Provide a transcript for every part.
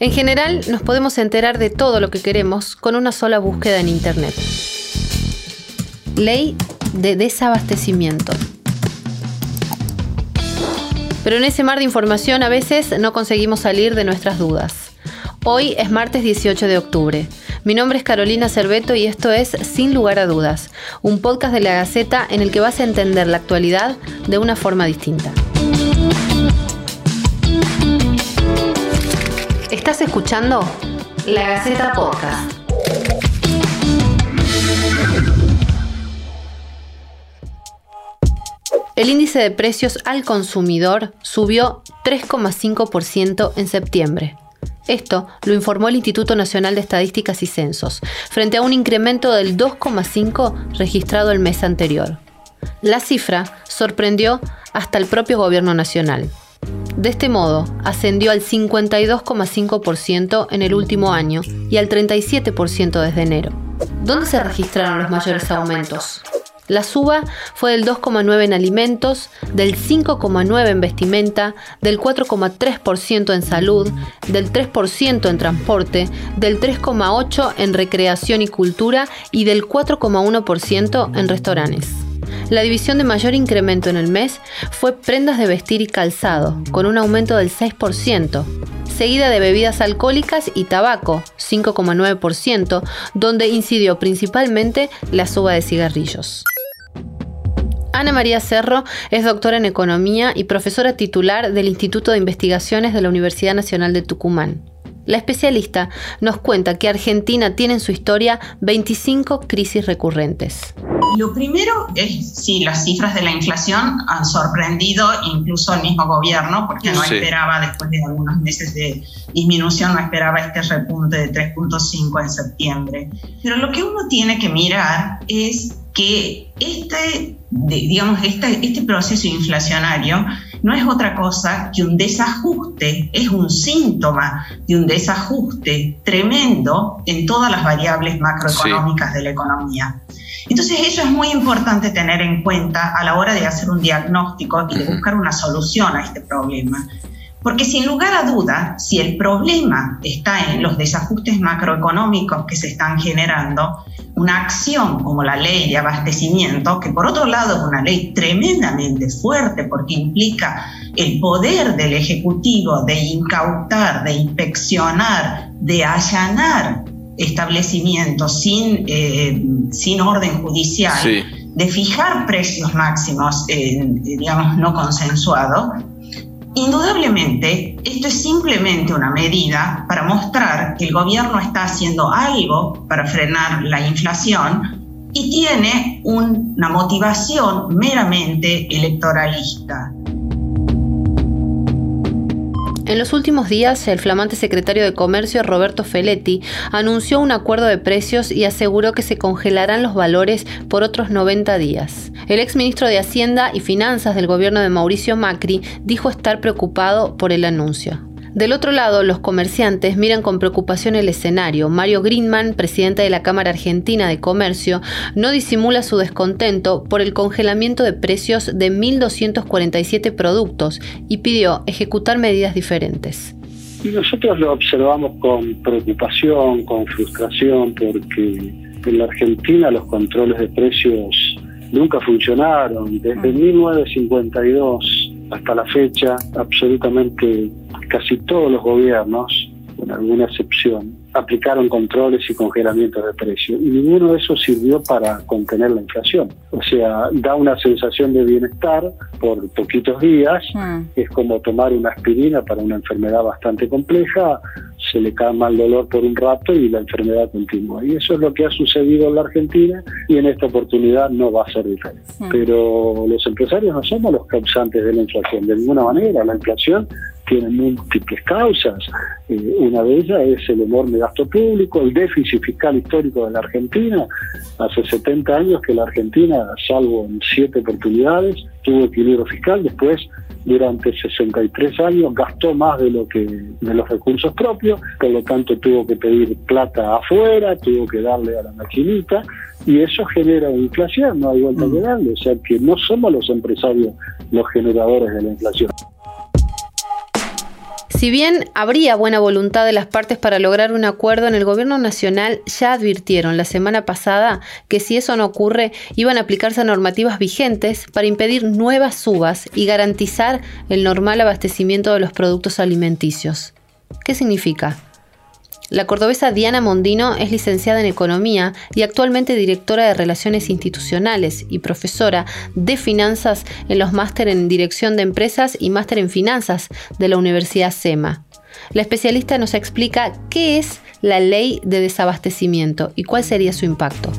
En general, nos podemos enterar de todo lo que queremos con una sola búsqueda en Internet. Ley de desabastecimiento. Pero en ese mar de información a veces no conseguimos salir de nuestras dudas. Hoy es martes 18 de octubre. Mi nombre es Carolina Cerveto y esto es Sin lugar a dudas, un podcast de la Gaceta en el que vas a entender la actualidad de una forma distinta. Estás escuchando La Gaceta Podcast. El índice de precios al consumidor subió 3,5% en septiembre. Esto lo informó el Instituto Nacional de Estadísticas y Censos, frente a un incremento del 2,5% registrado el mes anterior. La cifra sorprendió hasta el propio gobierno nacional. De este modo, ascendió al 52,5% en el último año y al 37% desde enero. ¿Dónde se registraron los mayores aumentos? La suba fue del 2,9 en alimentos, del 5,9 en vestimenta, del 4,3% en salud, del 3% en transporte, del 3,8 en recreación y cultura y del 4,1% en restaurantes. La división de mayor incremento en el mes fue prendas de vestir y calzado, con un aumento del 6%, seguida de bebidas alcohólicas y tabaco, 5,9%, donde incidió principalmente la suba de cigarrillos. Ana María Cerro es doctora en Economía y profesora titular del Instituto de Investigaciones de la Universidad Nacional de Tucumán. La especialista nos cuenta que Argentina tiene en su historia 25 crisis recurrentes. Lo primero es si las cifras de la inflación han sorprendido incluso al mismo gobierno, porque no esperaba, después de algunos meses de disminución, no esperaba este repunte de 3.5 en septiembre. Pero lo que uno tiene que mirar es que este, digamos, este, este proceso inflacionario no es otra cosa que un desajuste, es un síntoma de un desajuste tremendo en todas las variables macroeconómicas de la economía. Entonces eso es muy importante tener en cuenta a la hora de hacer un diagnóstico y de buscar una solución a este problema. Porque sin lugar a duda, si el problema está en los desajustes macroeconómicos que se están generando, una acción como la ley de abastecimiento, que por otro lado es una ley tremendamente fuerte porque implica el poder del Ejecutivo de incautar, de inspeccionar, de allanar establecimientos sin, eh, sin orden judicial, de fijar precios máximos, digamos, no consensuados, Indudablemente, esto es simplemente una medida para mostrar que el gobierno está haciendo algo para frenar la inflación y tiene una motivación meramente electoralista. En los últimos días, el flamante secretario de Comercio Roberto Feletti anunció un acuerdo de precios y aseguró que se congelarán los valores por otros 90 días. El exministro de Hacienda y Finanzas del gobierno de Mauricio Macri dijo estar preocupado por el anuncio. Del otro lado, los comerciantes miran con preocupación el escenario. Mario Greenman, presidente de la Cámara Argentina de Comercio, no disimula su descontento por el congelamiento de precios de 1.247 productos y pidió ejecutar medidas diferentes. Y nosotros lo observamos con preocupación, con frustración, porque en la Argentina los controles de precios nunca funcionaron. Desde 1952 hasta la fecha, absolutamente casi todos los gobiernos, con alguna excepción, aplicaron controles y congelamientos de precios y ninguno de esos sirvió para contener la inflación. O sea, da una sensación de bienestar por poquitos días, mm. es como tomar una aspirina para una enfermedad bastante compleja, se le calma el dolor por un rato y la enfermedad continúa. Y eso es lo que ha sucedido en la Argentina y en esta oportunidad no va a ser diferente. Mm. Pero los empresarios no somos los causantes de la inflación, de ninguna manera. La inflación tiene múltiples causas. Eh, una de ellas es el enorme gasto público, el déficit fiscal histórico de la Argentina. Hace 70 años que la Argentina, salvo en siete oportunidades, tuvo equilibrio fiscal. Después, durante 63 años, gastó más de lo que de los recursos propios. Por lo tanto, tuvo que pedir plata afuera, tuvo que darle a la maquinita. Y eso genera inflación, no hay vuelta mm. darle. O sea que no somos los empresarios los generadores de la inflación. Si bien habría buena voluntad de las partes para lograr un acuerdo, en el gobierno nacional ya advirtieron la semana pasada que si eso no ocurre, iban a aplicarse normativas vigentes para impedir nuevas subas y garantizar el normal abastecimiento de los productos alimenticios. ¿Qué significa? La cordobesa Diana Mondino es licenciada en Economía y actualmente directora de Relaciones Institucionales y profesora de Finanzas en los máster en Dirección de Empresas y máster en Finanzas de la Universidad SEMA. La especialista nos explica qué es la ley de desabastecimiento y cuál sería su impacto.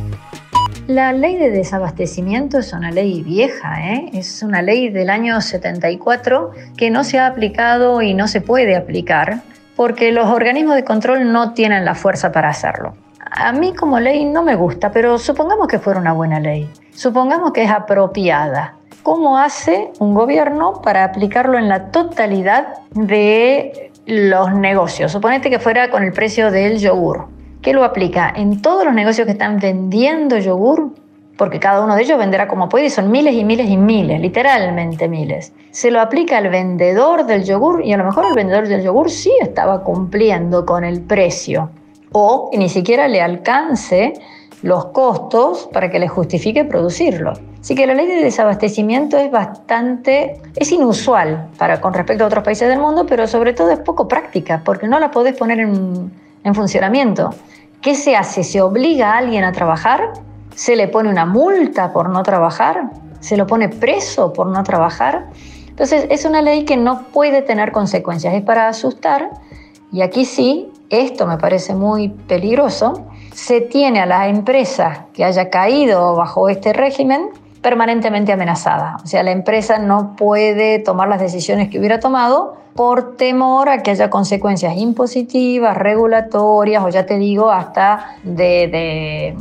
La ley de desabastecimiento es una ley vieja, ¿eh? es una ley del año 74 que no se ha aplicado y no se puede aplicar porque los organismos de control no tienen la fuerza para hacerlo. A mí como ley no me gusta, pero supongamos que fuera una buena ley. Supongamos que es apropiada. ¿Cómo hace un gobierno para aplicarlo en la totalidad de los negocios? Suponete que fuera con el precio del yogur. ¿Qué lo aplica? En todos los negocios que están vendiendo yogur, porque cada uno de ellos venderá como puede y son miles y miles y miles, literalmente miles. Se lo aplica al vendedor del yogur y a lo mejor el vendedor del yogur sí estaba cumpliendo con el precio o ni siquiera le alcance los costos para que le justifique producirlo. Así que la ley de desabastecimiento es bastante, es inusual para, con respecto a otros países del mundo, pero sobre todo es poco práctica porque no la podés poner en, en funcionamiento. ¿Qué se hace? ¿Se obliga a alguien a trabajar? Se le pone una multa por no trabajar, se lo pone preso por no trabajar. Entonces es una ley que no puede tener consecuencias, es para asustar y aquí sí, esto me parece muy peligroso, se tiene a la empresa que haya caído bajo este régimen permanentemente amenazada. O sea, la empresa no puede tomar las decisiones que hubiera tomado por temor a que haya consecuencias impositivas, regulatorias o ya te digo, hasta de, de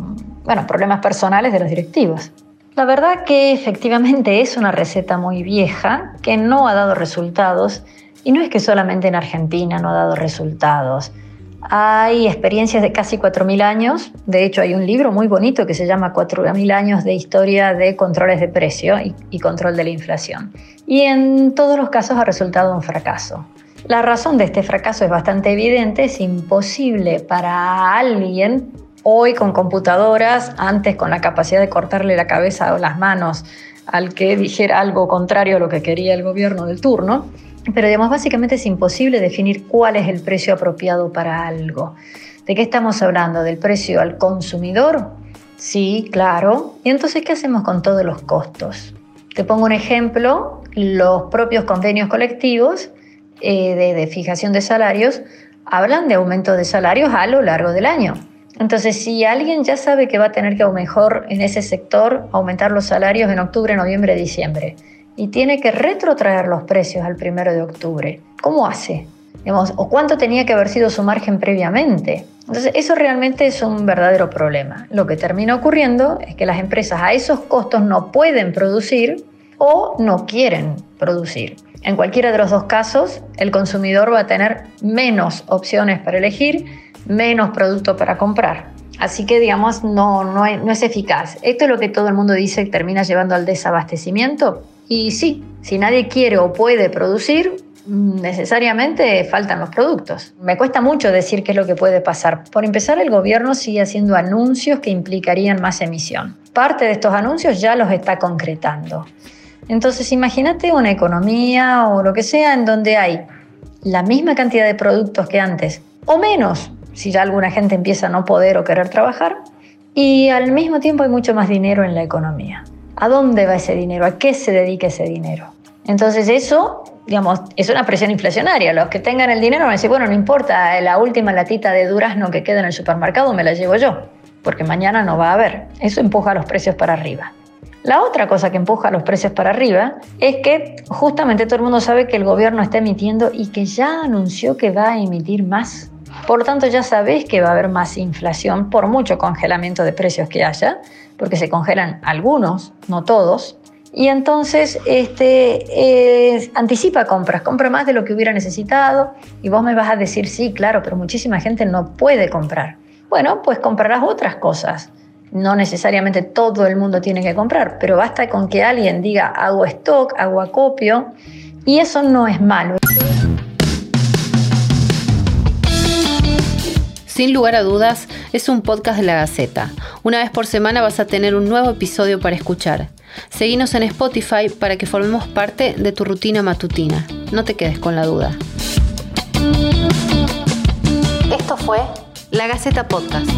bueno, problemas personales de los directivos. La verdad que efectivamente es una receta muy vieja que no ha dado resultados y no es que solamente en Argentina no ha dado resultados. Hay experiencias de casi 4.000 años, de hecho hay un libro muy bonito que se llama 4.000 años de historia de controles de precio y, y control de la inflación. Y en todos los casos ha resultado un fracaso. La razón de este fracaso es bastante evidente, es imposible para alguien Hoy con computadoras, antes con la capacidad de cortarle la cabeza o las manos al que dijera algo contrario a lo que quería el gobierno del turno. Pero digamos, básicamente es imposible definir cuál es el precio apropiado para algo. ¿De qué estamos hablando? ¿Del precio al consumidor? Sí, claro. ¿Y entonces qué hacemos con todos los costos? Te pongo un ejemplo, los propios convenios colectivos eh, de, de fijación de salarios hablan de aumento de salarios a lo largo del año. Entonces, si alguien ya sabe que va a tener que a lo mejor en ese sector aumentar los salarios en octubre, noviembre, diciembre, y tiene que retrotraer los precios al primero de octubre, ¿cómo hace? ¿O cuánto tenía que haber sido su margen previamente? Entonces, eso realmente es un verdadero problema. Lo que termina ocurriendo es que las empresas a esos costos no pueden producir o no quieren producir. En cualquiera de los dos casos, el consumidor va a tener menos opciones para elegir menos producto para comprar. Así que, digamos, no, no, es eficaz. Esto es lo que todo el mundo dice que termina llevando al desabastecimiento. Y sí, si nadie quiere o puede producir, necesariamente faltan los productos. Me cuesta mucho decir qué es lo que puede pasar. Por empezar, el gobierno sigue haciendo anuncios que implicarían más emisión. Parte de estos anuncios ya los está concretando. Entonces, imagínate una economía o lo que sea en donde hay la misma cantidad de productos que antes o menos, si ya alguna gente empieza a no poder o querer trabajar, y al mismo tiempo hay mucho más dinero en la economía. ¿A dónde va ese dinero? ¿A qué se dedica ese dinero? Entonces eso, digamos, es una presión inflacionaria. Los que tengan el dinero van a decir, bueno, no importa, la última latita de durazno que queda en el supermercado me la llevo yo, porque mañana no va a haber. Eso empuja los precios para arriba. La otra cosa que empuja los precios para arriba es que justamente todo el mundo sabe que el gobierno está emitiendo y que ya anunció que va a emitir más por tanto, ya sabéis que va a haber más inflación por mucho congelamiento de precios que haya, porque se congelan algunos, no todos. Y entonces este, anticipa compras, compra más de lo que hubiera necesitado y vos me vas a decir, sí, claro, pero muchísima gente no puede comprar. Bueno, pues comprarás otras cosas no necesariamente todo el mundo tiene que comprar, pero basta con que alguien diga hago stock, hago acopio, y eso no es malo. Sin lugar a dudas, es un podcast de la Gaceta. Una vez por semana vas a tener un nuevo episodio para escuchar. Seguinos en Spotify para que formemos parte de tu rutina matutina. No te quedes con la duda. Esto fue La Gaceta Podcast.